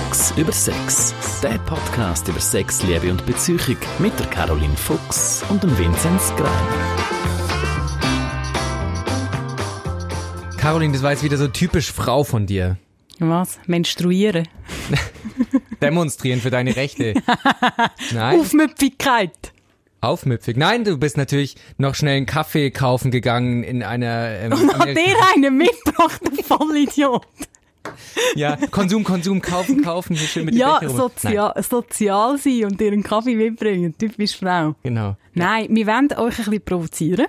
Fuchs über Sex. Der Podcast über Sex, Liebe und Beziehung mit der Caroline Fuchs und dem Vinzenz Greiner. Caroline, das war jetzt wieder so typisch Frau von dir. Was? Menstruieren? Demonstrieren für deine Rechte. Nein. Aufmüpfigkeit. Aufmüpfig. Nein, du bist natürlich noch schnell einen Kaffee kaufen gegangen in einer. Ähm, Und hat der einen mitgebracht, du Vollidiot. Ja, Konsum, Konsum, kaufen, kaufen, hier schön mit Ja, Becher rum. sozial, sozial sein und dir einen Kaffee mitbringen. Typisch Frau. Genau. Nein, wir wollen euch ein bisschen provozieren.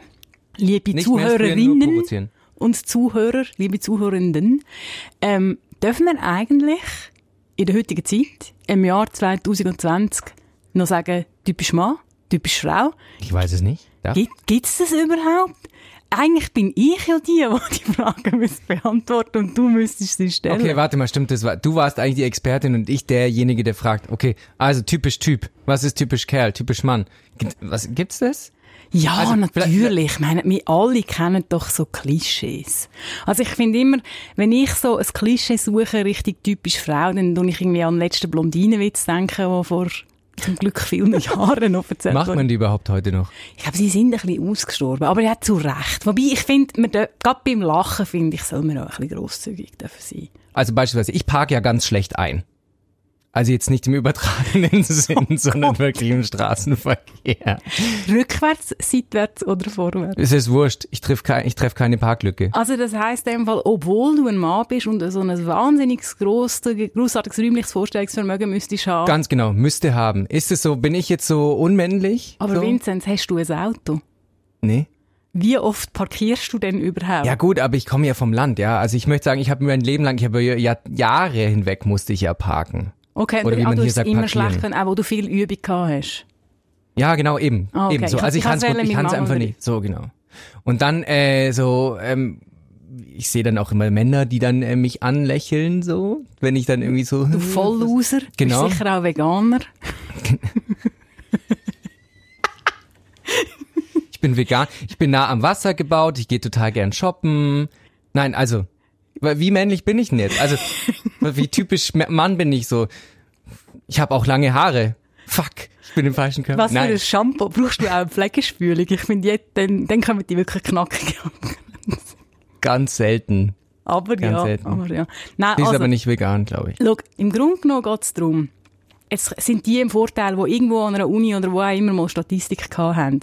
Liebe Nicht Zuhörerinnen provozieren. und Zuhörer, liebe Zuhörenden, ähm, dürfen wir eigentlich in der heutigen Zeit, im Jahr 2020, noch sagen, typisch Mann, typisch Frau? Ich weiß es nicht. Ja? Gibt es das überhaupt? Eigentlich bin ich ja die, die die Frage müsste beantworten und du müsstest sie stellen. Okay, warte mal, stimmt das? war- Du warst eigentlich die Expertin und ich derjenige, der fragt. Okay, also typisch Typ. Was ist typisch Kerl, typisch Mann? Gibt, was gibt's das? Ja, Also, natürlich. Ich meine, wir alle kennen doch so Klischees. Also ich finde immer, wenn ich so ein Klischee suche, richtig typisch Frau, dann tue ich irgendwie an den letzten Blondinenwitz denken, der vor zum Glück vielen Jahren noch erzählt Macht man die überhaupt heute noch? Ich glaube, sie sind ein bisschen ausgestorben, aber ja, zu Recht. Wobei ich finde, gerade beim Lachen, finde ich, soll man auch ein bisschen grosszügig dürfen sein. Also beispielsweise, ich parke ja ganz schlecht ein. Also jetzt nicht im übertragenen Sinn, sondern wirklich im Straßenverkehr. Rückwärts, seitwärts oder vorwärts? Es ist wurscht, ich treffe kein, ich treff keine Parklücke. Also das heisst in dem Fall, obwohl du ein Mann bist und so ein wahnsinnig grosses, grossartiges räumliches Vorstellungsvermögen müsstest haben. Ganz genau, müsste haben. Ist es so, bin ich jetzt so unmännlich? Aber so? Vinzenz, hast du ein Auto? Nee. Wie oft parkierst du denn überhaupt? Ja gut, aber ich komme ja vom Land, ja. Also ich möchte sagen, ich habe mein Leben lang, ich habe ja Jahre hinweg musste ich ja parken. Okay, oder wie man hier sagt, immer parkieren. schlecht können, auch wo du viel Übung gehabt hast. Ja, genau, eben. Ah, okay. eben so. Ich- Also ich ich kann es ich kann's Mama einfach nicht. So, genau. Und dann äh, so, ähm, ich sehe dann auch immer Männer, die dann äh, mich anlächeln, so, wenn ich dann irgendwie so. Du Vollloser, Genau. bist sicher auch Veganer. Ich bin vegan, ich bin nah am Wasser gebaut, ich gehe total gern shoppen. Nein, also, wie männlich bin ich denn jetzt? Also, wie typisch Mann bin ich so. Ich habe auch lange Haare. Fuck, ich bin im falschen Körper. Was für ein Shampoo? Brauchst du auch eine Pflegespülung? Ich finde, jetzt, dann, dann kommen die wirklich knackig an. Ganz selten. Aber Ganz ja, selten. aber ja. Nein, Die ist also, aber nicht vegan, glaube ich. Schau, im Grunde genommen geht es darum, es sind die im Vorteil, die irgendwo an einer Uni oder wo auch immer mal Statistik gehabt haben.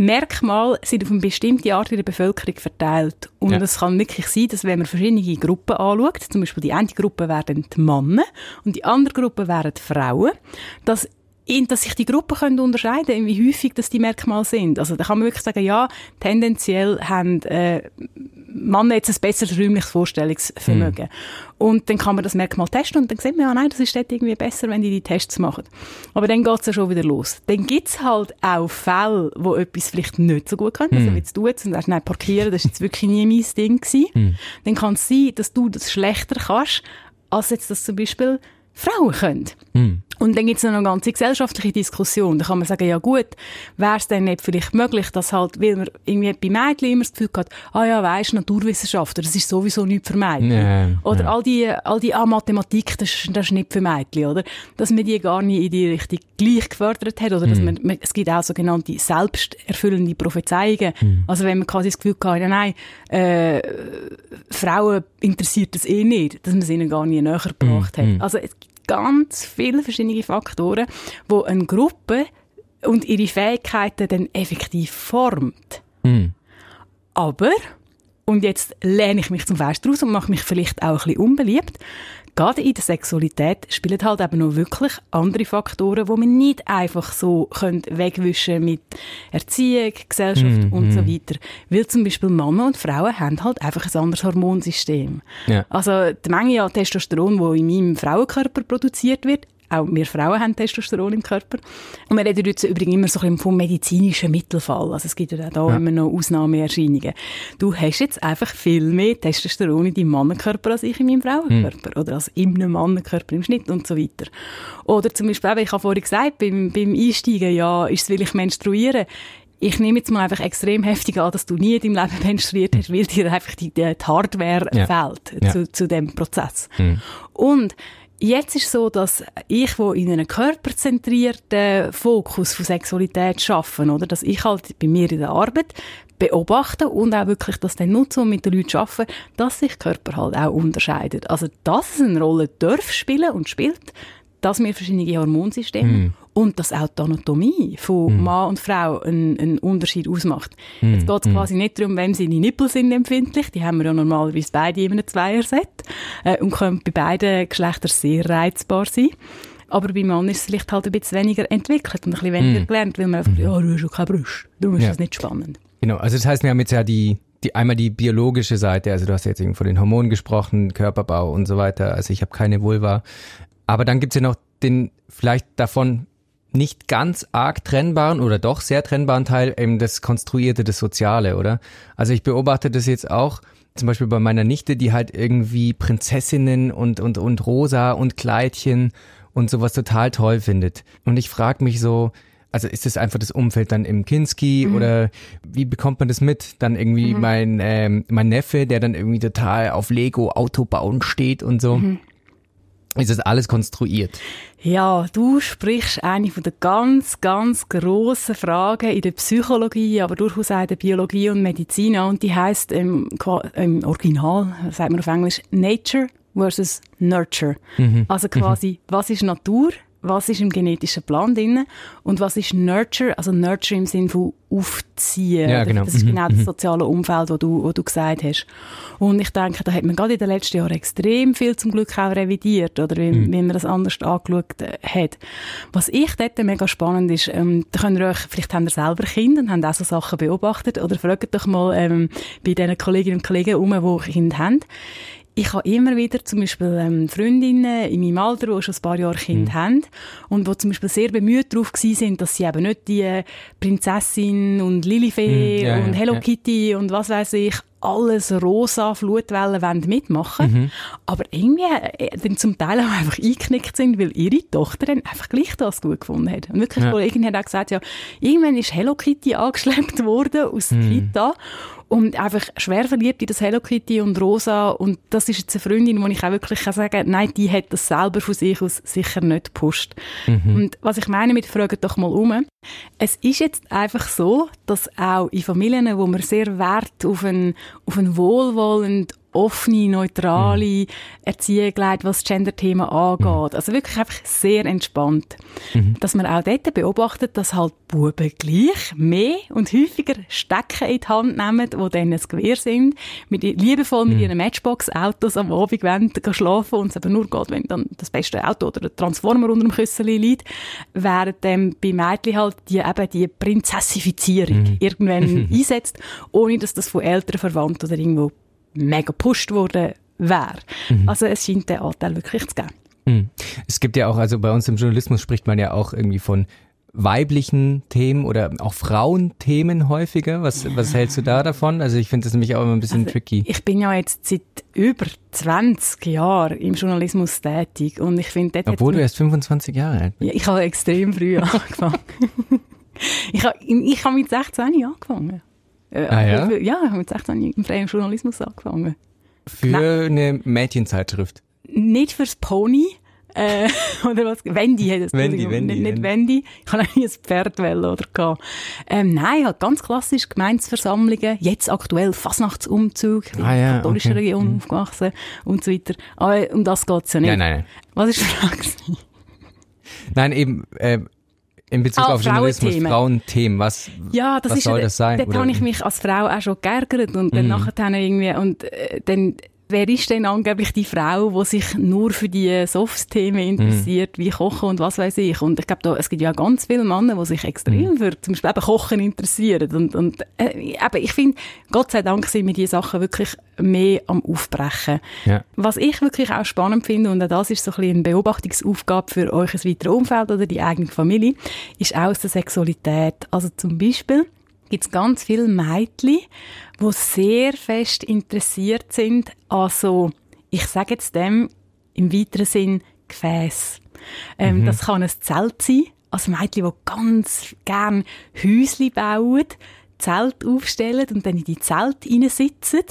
Merkmale sind auf eine bestimmte Art in der Bevölkerung verteilt. Und Ja. es kann wirklich sein, dass wenn man verschiedene Gruppen anschaut, zum Beispiel die eine Gruppe wären die Männer und die andere Gruppe wären die Frauen, dass dass sich die Gruppen können unterscheiden können, wie häufig das die Merkmale sind. Also da kann man wirklich sagen, ja, tendenziell haben äh, Männer jetzt ein besseres räumliches Vorstellungsvermögen. Und dann kann man das Merkmal testen und dann sieht man, ja, nein, das ist dort irgendwie besser, wenn die die Tests machen. Aber dann geht's ja schon wieder los. Dann gibt's halt auch Fälle, wo etwas vielleicht nicht so gut können. Also wie jetzt du jetzt und sagst, nein, parkieren, das ist jetzt wirklich nie mein Ding gewesen. Dann kann es sein, dass du das schlechter kannst, als jetzt das zum Beispiel Frauen können. Und dann gibt's noch eine ganze gesellschaftliche Diskussion. Da kann man sagen, ja gut, wäre es denn nicht vielleicht möglich, dass halt, weil man irgendwie bei Mädchen immer das Gefühl hat, ah ja, weisst, Naturwissenschaftler, das ist sowieso nicht für Mädchen. Ja, oder ja. all die, all die, ah, Mathematik, das, ist- das ist nicht für Mädchen, oder? Dass man die gar nicht in die Richtung gleich gefördert hat, oder dass man, man, es gibt auch sogenannte selbsterfüllende Prophezeiungen. Also wenn man quasi das Gefühl hat, ja, nein, äh, Frauen interessiert das eh nicht, dass man es ihnen gar nie näher gebracht hat. Also es gibt ganz viele verschiedene Faktoren, wo eine Gruppe und ihre Fähigkeiten dann effektiv formt. Hm. Aber, und jetzt lehne ich mich zum Fenster raus und mache mich vielleicht auch ein bisschen unbeliebt, gerade in der Sexualität spielen halt eben noch wirklich andere Faktoren, die man nicht einfach so wegwischen mit Erziehung, Gesellschaft und so weiter. Weil zum Beispiel Männer und Frauen haben halt einfach ein anderes Hormonsystem. Ja. Also die Menge an Testosteron, die in meinem Frauenkörper produziert wird, auch wir Frauen haben Testosteron im Körper. Und wir reden jetzt übrigens immer so ein bisschen vom medizinischen Mittelfall. Also es gibt ja auch da immer noch Ausnahmeerscheinungen. Du hast jetzt einfach viel mehr Testosteron in deinem Mannenkörper als ich in meinem Frauenkörper. Oder als in einem Mannenkörper im Schnitt und so weiter. Oder zum Beispiel, ich habe vorhin gesagt, beim, beim Einsteigen, ja, ist es, will ich menstruieren? Ich nehme jetzt mal einfach extrem heftig an, dass du nie in deinem Leben menstruiert hast, weil dir einfach die, die Hardware Ja. fehlt Ja. zu, zu dem Prozess. Und Jetzt ist es so, dass ich, wo in einem körperzentrierten Fokus von Sexualität arbeite, oder, dass ich halt bei mir in der Arbeit beobachte und auch wirklich das dann nutze und mit den Leuten arbeite, dass sich Körper halt auch unterscheidet. Also, dass es eine Rolle darf spielen und spielt, dass wir verschiedene Hormonsysteme mm. und dass auch die Anatomie von mm. Mann und Frau einen, einen Unterschied ausmacht. Mm. Jetzt geht es quasi nicht darum, wem seine Nippel sind empfindlich, die haben wir ja normalerweise beide in einem Zweierset äh, und können bei beiden Geschlechtern sehr reizbar sein. Aber bei Mann ist es vielleicht halt ein bisschen weniger entwickelt und ein bisschen weniger gelernt, weil man einfach, ja, du hast schon keine Brust, darum ist ja. das nicht spannend. Genau, also das heißt, wir haben jetzt ja die die, einmal die biologische Seite, also du hast jetzt eben von den Hormonen gesprochen, Körperbau und so weiter. Also ich habe keine Vulva. Aber dann gibt's ja noch den vielleicht davon nicht ganz arg trennbaren oder doch sehr trennbaren Teil, eben das Konstruierte, das Soziale, oder? Also ich beobachte das jetzt auch, zum Beispiel bei meiner Nichte, die halt irgendwie Prinzessinnen und, und, und Rosa und Kleidchen und sowas total toll findet. Und ich frage mich so, also ist es einfach das Umfeld dann im Kinski mhm. oder wie bekommt man das mit? Dann irgendwie mhm. mein, ähm, mein Neffe, der dann irgendwie total auf Lego Autobauen steht und so. Mhm ist das alles konstruiert? Ja, du sprichst eine von den ganz, ganz grossen Fragen in der Psychologie, aber durchaus auch in der Biologie und Medizin an. Und die heißt im, im Original, sagt man auf Englisch, Nature versus Nurture. Mhm. Also quasi, mhm. was ist Natur? Was ist im genetischen Plan drin und was ist Nurture, also Nurture im Sinne von aufziehen. Ja, genau. Das ist genau das mhm. soziale Umfeld, das du, wo du gesagt hast. Und ich denke, da hat man gerade in den letzten Jahren extrem viel zum Glück auch revidiert, oder wie, mhm. wie man das anders angeschaut äh, hat. Was ich dort mega spannend ist, ähm, da könnt ihr euch, vielleicht habt ihr selber Kinder und habt auch so Sachen beobachtet, oder fragt doch mal ähm, bei den Kolleginnen und Kollegen um, die Kinder haben ich habe immer wieder zum Beispiel ähm, Freundinnen in meinem Alter, die schon ein paar Jahre Kind mhm. haben und die zum Beispiel sehr bemüht darauf sind, dass sie eben nicht die Prinzessin und Lilifee mhm. ja, und Hello ja. Kitty und was weiß ich alles rosa Flutwellen mitmachen mhm. aber irgendwie äh, dann zum Teil auch einfach eingeknickt sind, weil ihre Tochter dann einfach gleich das gut gefunden hat. Und wirklich, ja. Kollegin hat auch gesagt, ja, irgendwann ist Hello Kitty angeschleppt worden aus der mhm. Kita und einfach schwer verliebt in das Hello Kitty und Rosa und das ist jetzt eine Freundin, wo ich auch wirklich kann sagen nein, die hat das selber von sich aus sicher nicht gepusht. Mhm. Und was ich meine mit «Fragt doch mal um», es ist jetzt einfach so, dass auch in Familien, wo man sehr Wert auf ein, auf ein wohlwollend offene, neutrale mhm. Erziehung legt, was das Gender-Thema angeht. Mhm. Also wirklich einfach sehr entspannt. Mhm. Dass man auch dort beobachtet, dass halt Buben gleich mehr und häufiger Stecken in die Hand nehmen, die dann ein Gewehr sind, mit, liebevoll mit mhm. ihren Matchbox-Autos am Abend wollen, schlafen und es aber nur geht, wenn dann das beste Auto oder der Transformer unter dem Küsseli liegt, während dann bei Mädchen halt die, eben die Prinzessifizierung mhm. irgendwann einsetzt, ohne dass das von Eltern verwandt oder irgendwo mega gepusht worden wäre. Mhm. Also es scheint den Anteil wirklich zu geben. Mhm. Es gibt ja auch, also bei uns im Journalismus spricht man ja auch irgendwie von weiblichen Themen oder auch Frauenthemen häufiger. Was, was hältst du da davon? Also ich finde das nämlich auch immer ein bisschen also tricky. Ich bin ja jetzt seit über 20 Jahren im Journalismus tätig und ich finde... Obwohl du erst 25 Jahre alt bist. Ja, ich habe extrem früh angefangen. ich habe ich hab mit 16 angefangen. Äh, ah, ja? ja, ich habe mit 16 im freien Journalismus angefangen. Für Nein. eine Mädchenzeitschrift? Nicht fürs Pony. Äh, oder was? Wendy hat es. Wendy, Wendy. Nicht, nicht Wendy. Ich habe eigentlich ein Pferd wählen oder gehabt. Ähm, nein, halt ganz klassisch Gemeinsversammlungen. Jetzt aktuell Fasnachtsumzug. Ah, ja, katholische okay. Region mhm. aufgewachsen und so weiter. Aber um das geht's ja nicht. Nein, nein, nein. Was ist die Frage? Nein, eben, äh, in Bezug ah, auf Journalismus, Frauenthemen, was, ja, das was ist, soll das sein? Dort habe ich mich als Frau auch schon geärgert und dann mm. nachher irgendwie, und äh, dann wer ist denn angeblich die Frau, die sich nur für die Soft-Themen interessiert, mm. wie Kochen und was weiß ich. Und ich glaube, es gibt ja ganz viele Männer, die sich extrem mm. für zum Beispiel eben Kochen interessieren. Und, und äh, eben, ich finde, Gott sei Dank sind wir diese Sachen wirklich mehr am Aufbrechen. Ja. Was ich wirklich auch spannend finde, und auch das ist so ein bisschen eine Beobachtungsaufgabe für euch weiteres Umfeld oder die eigene Familie, ist auch aus der Sexualität. Also zum Beispiel, gibt es ganz viele Mädchen, die sehr fest interessiert sind an so, ich sage jetzt dem im weiteren Sinn, Gefäß. Ähm, mhm. Das kann ein Zelt sein, also Mädchen, die ganz gern Häusli bauen, Zelt aufstellen und dann in die Zelt sitzen.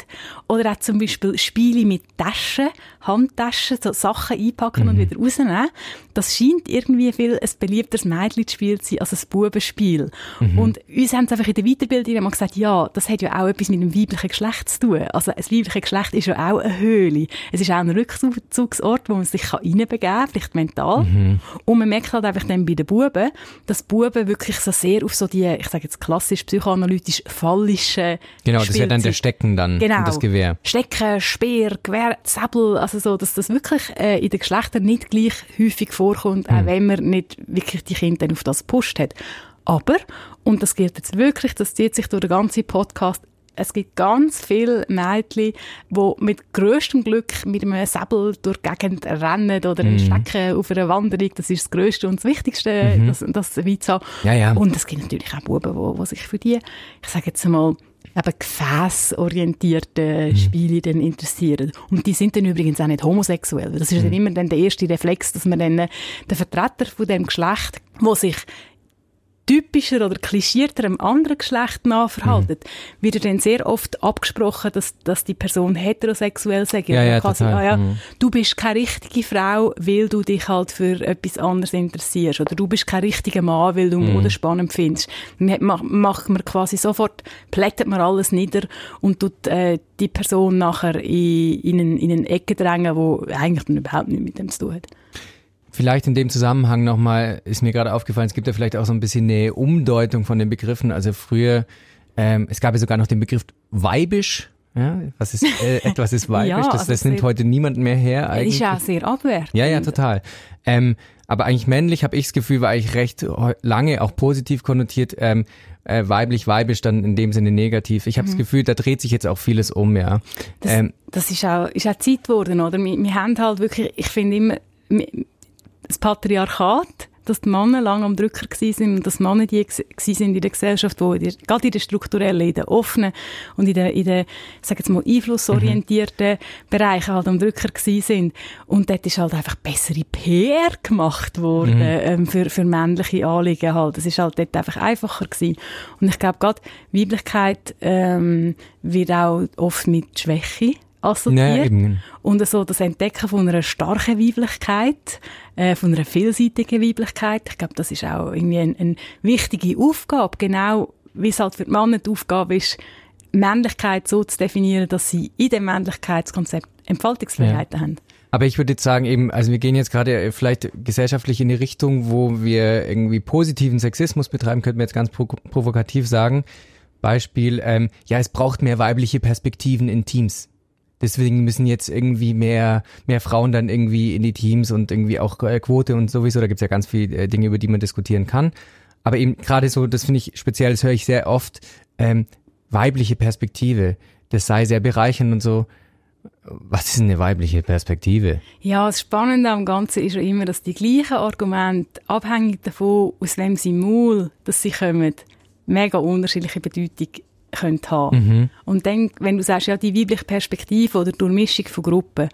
Oder auch zum Beispiel Spiele mit Taschen, Handtaschen, so Sachen einpacken mhm. und wieder rausnehmen. Das scheint irgendwie viel ein beliebteres Mädchenspiel zu sein als ein Bubenspiel. Mhm. Und uns haben es einfach in der Weiterbildung immer gesagt, ja, das hat ja auch etwas mit dem weiblichen Geschlecht zu tun. Also ein weibliches Geschlecht ist ja auch eine Höhle. Es ist auch ein Rückzugsort, wo man sich reinbegeben kann, vielleicht mental. Mhm. Und man merkt halt einfach dann bei den Buben, dass Buben wirklich so sehr auf so die, ich sage jetzt klassisch psychoanalytisch fallische Genau, das wäre dann der Stecken dann, genau. das Gewehr. Stecken, Speer, Gewehr, Säbel, also so, dass das wirklich äh, in den Geschlechtern nicht gleich häufig vorkommt, mhm. auch wenn man nicht wirklich die Kinder dann auf das Post hat. Aber, und das gilt jetzt wirklich, das zieht sich durch den ganzen Podcast, es gibt ganz viele Mädchen, die mit größtem Glück mit einem Säbel durch die Gegend rennen oder mhm. stecken auf einer Wanderung. Das ist das Größte und das Wichtigste, mhm. das, das haben. Ja, ja. Und es gibt natürlich auch Buben, die, die sich für die, ich sage jetzt mal, eben gefäßorientierte mhm. Spiele dann interessieren. Und die sind dann übrigens auch nicht homosexuell. Das ist mhm. dann immer dann der erste Reflex, dass man dann den Vertreter von dem Geschlecht, wo sich typischer oder klischierter einem anderen Geschlecht nachverhalten, mhm. wird dann sehr oft abgesprochen, dass, dass die Person heterosexuell sagt. Ja, ja, quasi, ah, ja, mhm. Du bist keine richtige Frau, weil du dich halt für etwas anderes interessierst. Oder du bist kein richtiger Mann, weil du mhm. Mode spannend findest. Macht man quasi sofort, plättet man alles nieder und tut äh, die Person nachher in, in, eine, in eine Ecke drängen, die eigentlich dann überhaupt nichts mit dem zu tun hat. Vielleicht in dem Zusammenhang nochmal, ist mir gerade aufgefallen, es gibt ja vielleicht auch so ein bisschen eine Umdeutung von den Begriffen. Also früher, ähm, es gab ja sogar noch den Begriff weibisch. Ja, was ist, äh, etwas ist weibisch, ja, das, also das nimmt heute niemand mehr her eigentlich. Ist ja sehr abwertend. Ja, ja, total. Ähm, aber eigentlich männlich, habe ich das Gefühl, war eigentlich recht lange auch positiv konnotiert. Ähm, äh, weiblich, weibisch dann in dem Sinne negativ. Ich habe mhm. das Gefühl, da dreht sich jetzt auch vieles um, ja. Das, ähm, das ist auch, ist auch Zeit geworden, oder? Wir, wir haben halt wirklich, ich finde immer, das Patriarchat, dass die Männer lange am Drücker sind und dass Männer die sind in der Gesellschaft, wo die, gerade in der strukturellen, in den offenen und in den, in den sag jetzt mal, einflussorientierten mhm. Bereichen halt am Drücker sind. Und dort ist halt einfach bessere PR gemacht worden mhm. ähm, für, für männliche Anliegen halt. Es ist halt dort einfach einfacher gewesen. Und ich glaube, gerade Weiblichkeit ähm, wird auch oft mit Schwäche assoziiert. Nee, und so das Entdecken von einer starken Weiblichkeit, äh, von einer vielseitigen Weiblichkeit, ich glaube, das ist auch irgendwie eine, eine wichtige Aufgabe, genau wie es halt für die Männer die Aufgabe ist, Männlichkeit so zu definieren, dass sie in dem Männlichkeitskonzept Entfaltungsfreiheiten ja. haben. Aber ich würde jetzt sagen, eben, also wir gehen jetzt gerade vielleicht gesellschaftlich in die Richtung, wo wir irgendwie positiven Sexismus betreiben, könnten wir jetzt ganz provokativ sagen. Beispiel, ähm, ja, es braucht mehr weibliche Perspektiven in Teams. Deswegen müssen jetzt irgendwie mehr, mehr Frauen dann irgendwie in die Teams und irgendwie auch äh, Quote und sowieso. Da gibt's ja ganz viele äh, Dinge, über die man diskutieren kann. Aber eben gerade so, das finde ich speziell, das höre ich sehr oft, ähm, weibliche Perspektive. Das sei sehr bereichernd und so. Was ist eine weibliche Perspektive? Ja, das Spannende am Ganzen ist ja immer, dass die gleichen Argumente, abhängig davon, aus wem sie Maul, dass sie kommen, mega unterschiedliche Bedeutung könnte haben. Mhm. Und dann, wenn du sagst, ja, die weibliche Perspektive oder Durchmischung von Gruppen,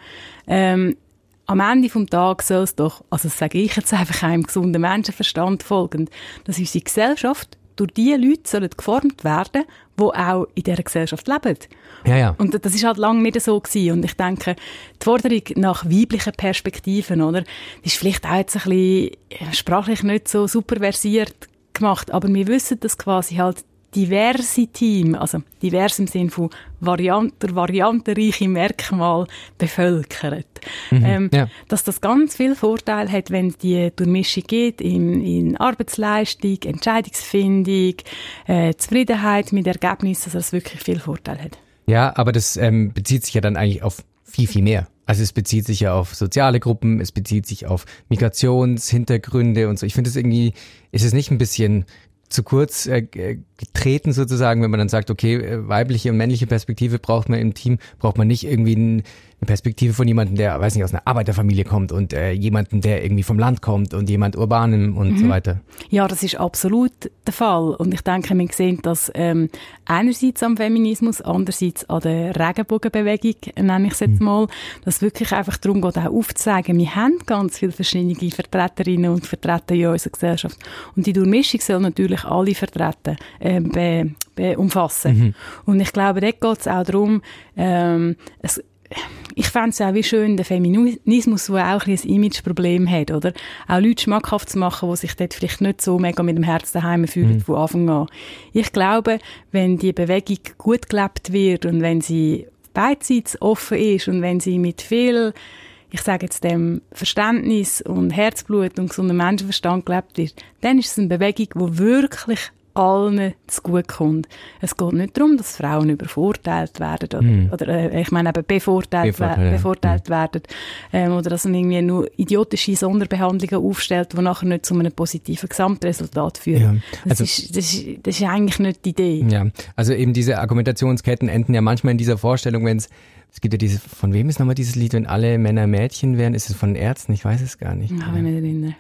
ähm, am Ende vom Tag soll es doch, also das sage ich jetzt einfach einem gesunden Menschenverstand folgend, dass unsere Gesellschaft durch die Leute sollen geformt werden, die auch in dieser Gesellschaft leben. Ja, ja. Und das ist halt lange nicht so gewesen. Und ich denke, die Forderung nach weiblichen Perspektiven, oder, die ist vielleicht auch jetzt ein bisschen sprachlich nicht so super versiert gemacht, aber wir wissen, dass quasi halt diverse Team, also divers im Sinn von varianter, variantenreiche Merkmal bevölkert. Mhm, ähm, ja. Dass das ganz viel Vorteil hat, wenn die Durchmischung geht in, in Arbeitsleistung, Entscheidungsfindung, äh, Zufriedenheit mit Ergebnissen, dass das wirklich viel Vorteil hat. Ja, aber das ähm, bezieht sich ja dann eigentlich auf viel, viel mehr. Also es bezieht sich ja auf soziale Gruppen, es bezieht sich auf Migrationshintergründe und so. Ich finde es irgendwie, ist es nicht ein bisschen zu kurz äh, getreten sozusagen, wenn man dann sagt, okay, äh, weibliche und männliche Perspektive braucht man im Team, braucht man nicht irgendwie ein, Perspektive von jemandem, der, weiß nicht, aus einer Arbeiterfamilie kommt und äh, jemanden, der irgendwie vom Land kommt und jemand urbanem und mhm. so weiter. Ja, das ist absolut der Fall. Und ich denke, wir sehen das ähm, einerseits am Feminismus, andererseits an der Regenbogenbewegung, nenne ich es jetzt mhm. mal, dass wirklich einfach darum geht, auch aufzuzeigen, wir haben ganz viele verschiedene Vertreterinnen und Vertreter in unserer Gesellschaft. Und die Durchmischung soll natürlich alle vertreten, äh, be, be umfassen. Mhm. Und ich glaube, dort geht es auch darum, ähm, es, ich fände es auch wie schön, der Feminismus, der auch ein, ein Imageproblem hat, oder? Auch Leute schmackhaft zu machen, die sich dort vielleicht nicht so mega mit dem Herz daheim fühlen mhm. von Anfang an. Ich glaube, wenn die Bewegung gut gelebt wird und wenn sie beidseits offen ist und wenn sie mit viel ich sage jetzt dem Verständnis und Herzblut und gesundem Menschenverstand gelebt wird, dann ist es eine Bewegung, die wirklich allen zugutekommt. Es geht nicht darum, dass Frauen übervorteilt werden oder, mm. oder äh, ich meine eben bevorteilt, Bevorteil, ja. bevorteilt ja. werden ähm, oder dass man irgendwie nur idiotische Sonderbehandlungen aufstellt, die nachher nicht zu einem positiven Gesamtresultat führen. Ja. Also, das, ist, das, ist, das ist eigentlich nicht die Idee. Ja, also eben diese Argumentationsketten enden ja manchmal in dieser Vorstellung, wenn es es gibt ja diese, von wem ist nochmal dieses Lied, wenn alle Männer Mädchen wären? Ist es von Ärzten? Ich weiß es gar nicht. Ja, wenn ich erinnere.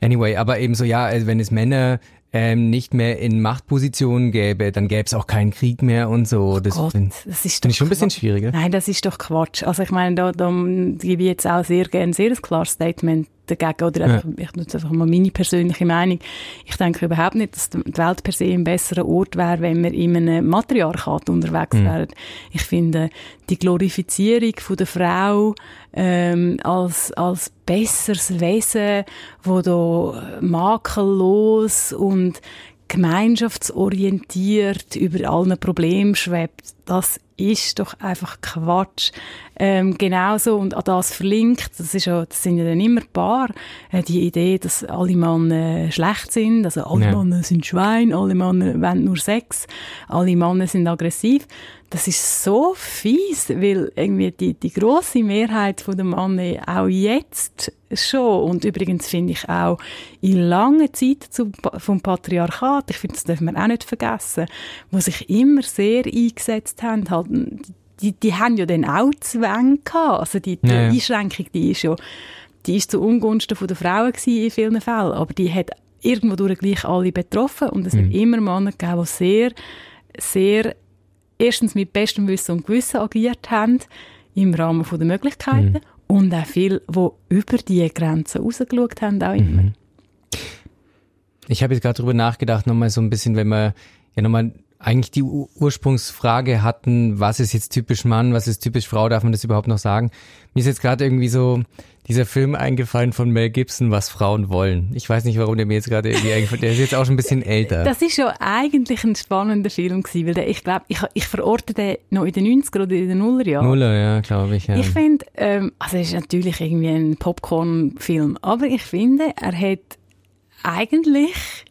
Anyway, aber eben so, ja, also wenn es Männer ähm, nicht mehr in Machtpositionen gäbe, dann gäbe es auch keinen Krieg mehr und so. Oh das finde find ich schon ein bisschen schwieriger. Nein, das ist doch Quatsch. Also ich meine, da, da gebe ich jetzt auch sehr gerne ein sehr klares Statement dagegen. Oder ja. ich nutze einfach mal meine persönliche Meinung. Ich denke überhaupt nicht, dass die Welt per se ein besserer Ort wäre, wenn wir in einem Matriarchat unterwegs mhm. wären. Ich finde, die Glorifizierung von der Frau ähm, als, als besseres Wesen, wo da makellos und gemeinschaftsorientiert über allen Problemen schwebt, das ist doch einfach Quatsch. Ähm, genauso, und an das verlinkt, das, ist ja, das sind ja dann immer Paar, äh, die Idee, dass alle Männer äh, schlecht sind, also alle ja. Männer sind Schwein, alle Männer wollen nur Sex, alle Männer sind aggressiv. Das ist so fies, weil irgendwie die, die große Mehrheit der Männer auch jetzt schon und übrigens finde ich auch in langer Zeit zum, vom Patriarchat, ich finde, das dürfen wir auch nicht vergessen, wo sich immer sehr eingesetzt haben, halt, die, die haben ja dann auch Zwänge gehabt, also die, die ja. Einschränkung, die ist ja, die ist zu Ungunsten von der Frauen gewesen in vielen Fällen, aber die hat irgendwo durch gleich alle betroffen und es mhm. hat immer Männer gegeben, die sehr, sehr erstens mit bestem Wissen und Gewissen agiert haben, im Rahmen der Möglichkeiten, mhm. und auch viele, die über diese Grenzen rausgeschaut haben, auch immer. Mhm. Ich habe jetzt gerade darüber nachgedacht, nochmal so ein bisschen, wenn man ja nochmal eigentlich die Ursprungsfrage hatten, was ist jetzt typisch Mann, was ist typisch Frau, darf man das überhaupt noch sagen? Mir ist jetzt gerade irgendwie so dieser Film eingefallen von Mel Gibson, was Frauen wollen. Ich weiß nicht, warum der mir jetzt gerade irgendwie eingefallen Der ist jetzt auch schon ein bisschen älter. Das ist ja eigentlich ein spannender Film gewesen, weil der, ich glaube, ich, ich verorte den noch in den 90er oder in den Nullerjahren. Nuller, ja, glaube ich, ja. Ich finde, ähm, also es ist natürlich irgendwie ein Popcorn-Film, aber ich finde, er hat eigentlich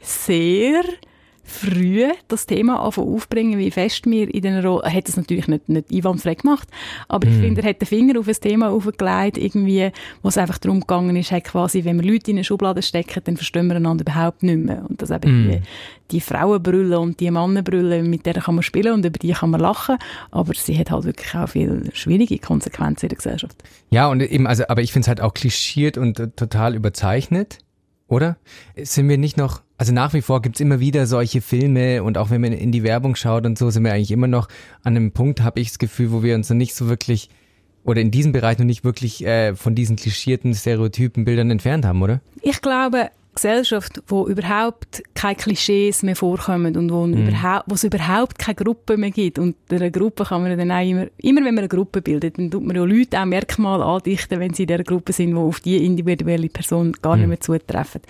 sehr früh das Thema aufbringen, wie fest wir in den Rolle, er hat es natürlich nicht, nicht einwandfrei gemacht, aber mm. ich mhm. finde, er hat den Finger auf ein Thema aufgelegt, irgendwie, wo es einfach darum gegangen ist, halt quasi, wenn wir Leute in eine Schublade stecken, dann verstehen wir einander überhaupt nicht mehr. Und das eben mm. die, die Frauenbrille und die Mannenbrille, mit denen kann man spielen und über die kann man lachen, aber sie hat halt wirklich auch viele schwierige Konsequenzen in der Gesellschaft. Ja, und eben, also, aber ich finde es halt auch klischiert und äh, total überzeichnet. Oder? Sind wir nicht noch, also nach wie vor gibt's immer wieder solche Filme und auch wenn man in die Werbung schaut und so, sind wir eigentlich immer noch an einem Punkt, habe ich das Gefühl, wo wir uns noch nicht so wirklich oder in diesem Bereich noch nicht wirklich äh, von diesen klischierten Stereotypen Bildern entfernt haben, oder? Ich glaube, Gesellschaft, wo überhaupt keine Klischees mehr vorkommen und wo, mhm. überhaupt, wo es überhaupt keine Gruppe mehr gibt. Und einer Gruppe kann man dann auch immer, immer wenn man eine Gruppe bildet, dann tut man ja Leute auch Merkmale andichten, wenn sie in dieser Gruppe sind, die auf die individuelle Person gar nicht mhm. mehr zutreffen.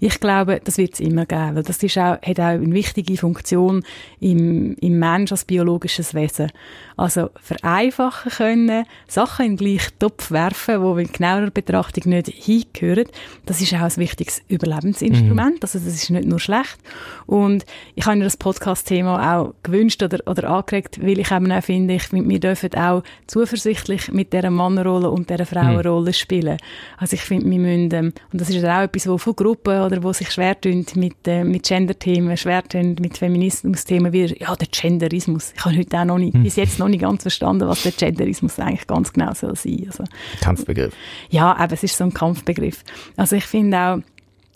Ich glaube, das wird es immer geben, weil das ist auch, hat auch eine wichtige Funktion im, im Mensch als biologisches Wesen. Also vereinfachen können, Sachen in den gleichen Topf werfen, die in genauer Betrachtung nicht hingehören, das ist auch ein wichtiges Überleben Lebensinstrument. Mhm. Also das ist nicht nur schlecht. Und ich habe mir das Podcast-Thema auch gewünscht oder, oder angeregt, weil ich eben auch finde, ich wir dürfen auch zuversichtlich mit dieser Mannenrolle und dieser Frauenrolle mhm. spielen. Also ich finde, wir müssen, ähm, und das ist auch etwas, wo von Gruppen oder wo sich schwer tun mit, äh, mit Gender-Themen, schwer tun mit Feminismus-Themen, wie, ja, der Genderismus. Ich habe heute auch noch nicht, mhm. bis jetzt noch nicht ganz verstanden, was der Genderismus eigentlich ganz genau soll sein. Also, Kampfbegriff. Ja, aber es ist so ein Kampfbegriff. Also ich finde auch,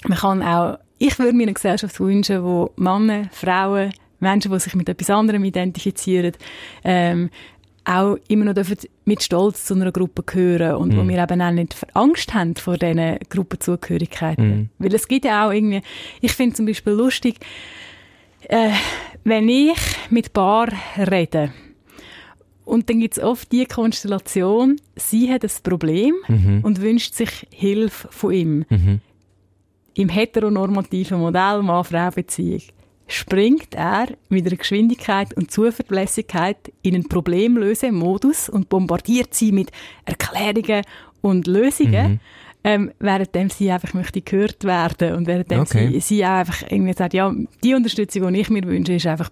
man kann auch, ich würde mir eine Gesellschaft wünschen, wo Männer, Frauen, Menschen, die sich mit etwas anderem identifizieren, ähm, auch immer noch dürfen mit Stolz zu einer Gruppe gehören und mm. wo mhm. wir eben auch nicht Angst haben vor diesen Gruppenzugehörigkeiten. Mm. Weil es gibt ja auch irgendwie, ich finde zum Beispiel lustig, äh, wenn ich mit Paar rede, und dann gibt es oft die Konstellation, sie hat ein Problem mhm. und wünscht sich Hilfe von ihm. Mhm. Im heteronormativen Modell Mann-Frau-Beziehung springt er mit einer Geschwindigkeit und Zuverlässigkeit in einen Problemlösemodus und bombardiert sie mit Erklärungen und Lösungen. Mhm. Ähm, währenddem sie einfach möchte gehört werden und währenddem okay. sie, sie auch einfach irgendwie sagt, ja, die Unterstützung, die ich mir wünsche, ist einfach,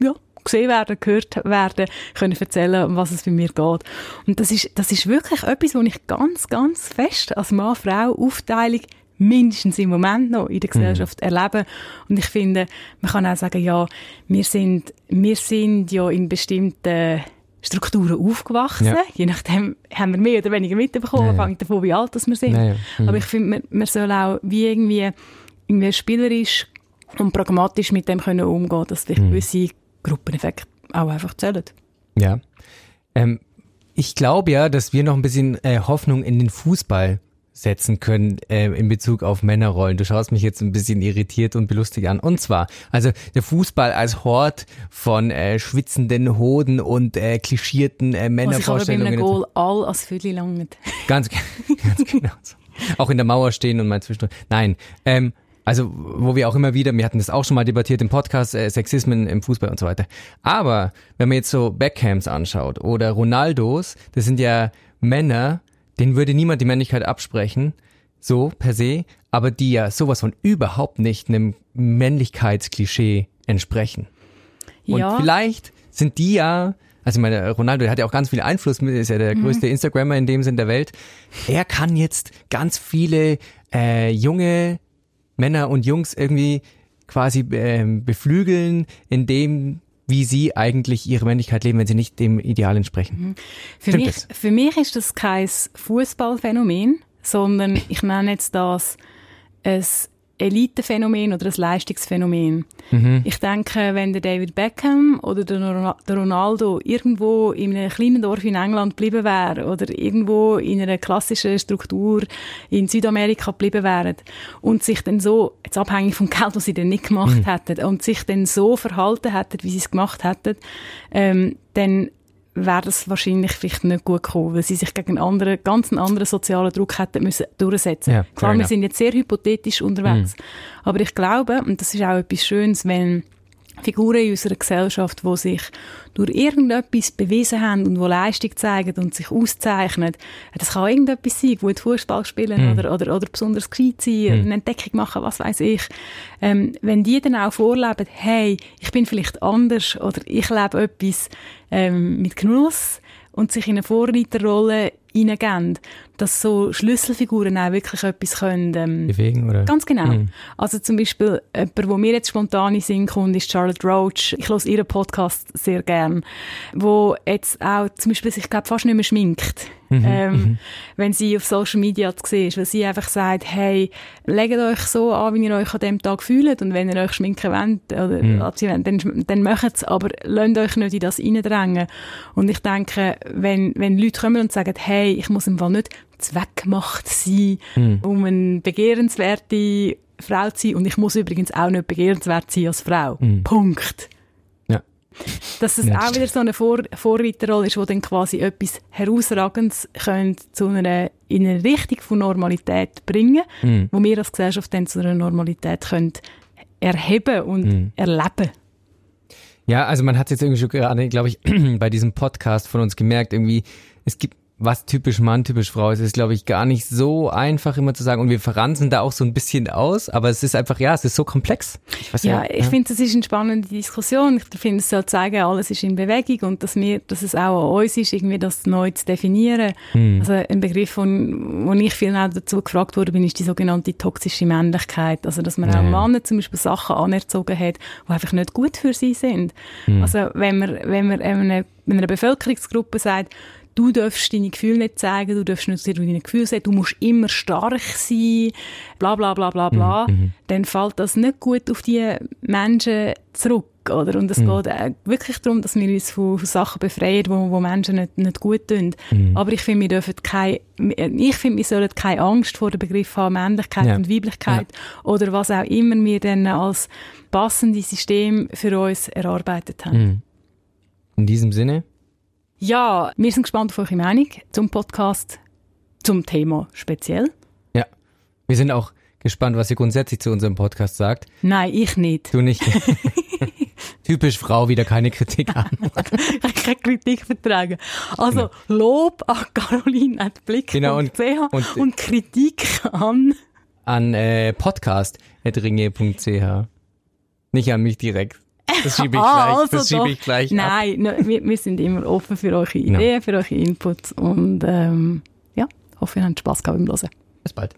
ja, gesehen werden, gehört werden, können erzählen, um was es bei mir geht. Und das ist, das ist wirklich etwas, was ich ganz, ganz fest als Mann-Frau-Aufteilung mindestens im Moment noch in der mhm. Gesellschaft mhm. erleben. Und ich finde, man kann auch sagen, ja, wir sind, wir sind ja in bestimmten Strukturen aufgewachsen. Ja. Je nachdem haben wir mehr oder weniger mitbekommen, ja, ja. davon, wie alt wir sind. Ja, mhm. Aber ich finde, man, man soll auch wie irgendwie, irgendwie spielerisch und pragmatisch mit dem können umgehen, dass vielleicht mhm. gewisse Gruppeneffekt auch einfach zählen. Ja. Ähm, ich glaube ja, dass wir noch ein bisschen äh, Hoffnung in den Fußball setzen können äh, in Bezug auf Männerrollen. Du schaust mich jetzt ein bisschen irritiert und belustigt an. Und zwar, also der Fußball als Hort von äh, schwitzenden Hoden und äh, klischierten äh, Männervorstellungen. Ich habe Goal all als Viertel langt. Ganz, ganz genau. So. Auch in der Mauer stehen und mal zwischendurch. Nein, ähm, also, wo wir auch immer wieder, wir hatten das auch schon mal debattiert im Podcast, äh, Sexismen im Fußball und so weiter. Aber wenn man jetzt so Beckhams anschaut oder Ronaldos, das sind ja Männer, denen würde niemand die Männlichkeit absprechen, so per se, aber die ja sowas von überhaupt nicht einem Männlichkeitsklischee entsprechen. Und ja. vielleicht sind die ja, also ich meine, Ronaldo der hat ja auch ganz viel Einfluss, ist ja der mhm. größte Instagrammer in dem Sinn der Welt. Er kann jetzt ganz viele äh, junge Männer und Jungs irgendwie quasi ähm, beflügeln, indem wie sie eigentlich ihre Männlichkeit leben, wenn sie nicht dem Ideal entsprechen. Mhm. Für, mich, für mich ist das kein Fußballphänomen, sondern ich nenne jetzt das ein Elitephänomen oder ein Leistungsphänomen. Mhm. Ich denke, wenn der David Beckham oder der Ronaldo irgendwo in einem kleinen Dorf in England geblieben wäre oder irgendwo in einer klassischen Struktur in Südamerika geblieben wären und sich dann so, jetzt abhängig vom Geld, das sie dann nicht gemacht mhm. hätten, und sich dann so verhalten hätten, wie sie es gemacht hätten, ähm, dann wäre das wahrscheinlich vielleicht nicht gut gekommen, weil sie sich gegen einen anderen, ganz einen anderen sozialen Druck hätten müssen durchsetzen. Ja, Klar, wir sind jetzt sehr hypothetisch unterwegs, mm. aber ich glaube, und das ist auch etwas Schönes, wenn Figuren in unserer Gesellschaft, die sich durch irgendetwas bewiesen haben und wo Leistung zeigen und sich auszeichnen. Das kann irgendetwas sein, gut Fußball spielen mm. oder, oder, oder besonders gescheit sein, mm. eine Entdeckung machen, was weiß ich. Ähm, wenn die dann auch vorleben, hey, ich bin vielleicht anders oder ich lebe etwas ähm, mit Genuss und sich in eine Vorreiterrolle hineingeben, dass so Schlüsselfiguren auch wirklich etwas können. Ähm, Bewegen, oder? Ganz genau. Mhm. Also zum Beispiel, jemand, wo mir jetzt spontan in Sinn kommt, ist Charlotte Roach. Ich höre ihren Podcast sehr gern. Wo jetzt auch zum Beispiel sich, glaube fast nicht mehr schminkt. Mhm, ähm, mhm. wenn sie auf Social Media zu sehen ist, weil sie einfach sagt, hey, legt euch so an, wie ihr euch an dem Tag fühlt und wenn ihr euch schminken wollt, oder mhm. dann, dann macht es, aber lasst euch nicht in das reindrängen. Und ich denke, wenn, wenn Leute kommen und sagen, hey, ich muss im Fall nicht zweckmacht sein, mhm. um eine begehrenswerte Frau zu sein. Und ich muss übrigens auch nicht begehrenswert sein als Frau. Mhm. Punkt. Ja. Dass es auch wieder so eine Vor Vorreiterrolle ist, wo dann quasi etwas Herausragendes könnte zu einer, in eine Richtung von Normalität bringen, mhm. wo wir als Gesellschaft dann zu einer Normalität können erheben und mhm. erleben. Ja, also man hat jetzt irgendwie schon gerade, glaube ich, bei diesem Podcast von uns gemerkt, irgendwie, es gibt was typisch Mann, typisch Frau ist, ist, glaube ich, gar nicht so einfach immer zu sagen. Und wir verransen da auch so ein bisschen aus, aber es ist einfach, ja, es ist so komplex. Ich weiß ja, ja, ich finde, das ist eine spannende Diskussion. Ich finde, es soll zeigen, alles ist in Bewegung und dass wir, dass es auch an uns ist, irgendwie das neu zu definieren. Hm. Also ein Begriff, von, wo ich viel auch dazu gefragt wurde, bin, ist die sogenannte toxische Männlichkeit. Also, dass man ja. auch Männer zum Beispiel Sachen anerzogen hat, die einfach nicht gut für sie sind. Hm. Also, wenn man, wenn man einer, einer Bevölkerungsgruppe sagt, du darfst deine Gefühle nicht zeigen, du darfst nicht deine Gefühle sagen, du musst immer stark sein, bla bla bla bla bla, mhm, mhm. dann fällt das nicht gut auf die Menschen zurück. Oder? Und es mhm. geht wirklich darum, dass wir uns von, Sachen befreien, wo, wo Menschen nicht, nicht gut tun. Mhm. Aber ich finde, wir dürfen keine, ich finde, wir sollen keine Angst vor dem Begriff haben, Männlichkeit ja. und Weiblichkeit ja. oder was auch immer wir dann als passendes System für uns erarbeitet haben. Mhm. In diesem Sinne ja, wir sind gespannt auf eure Meinung zum Podcast, zum Thema speziell. Ja, wir sind auch gespannt, was ihr grundsätzlich zu unserem Podcast sagt. Nein, ich nicht. Du nicht. Typisch Frau, wieder keine Kritik an. keine Kritik vertragen. Also genau. Lob an Caroline at Blick genau, und, und, und, Kritik an an äh, podcast.ringe.ch. Nicht an mich direkt. Das schiebe ich, ah, gleich, also das schiebe ich gleich Nein, ab. wir, wir sind immer offen für eure Ideen, ja. für eure Inputs und ähm, ja, hoffe, ihr habt Spass gehabt beim Hören. Bis bald.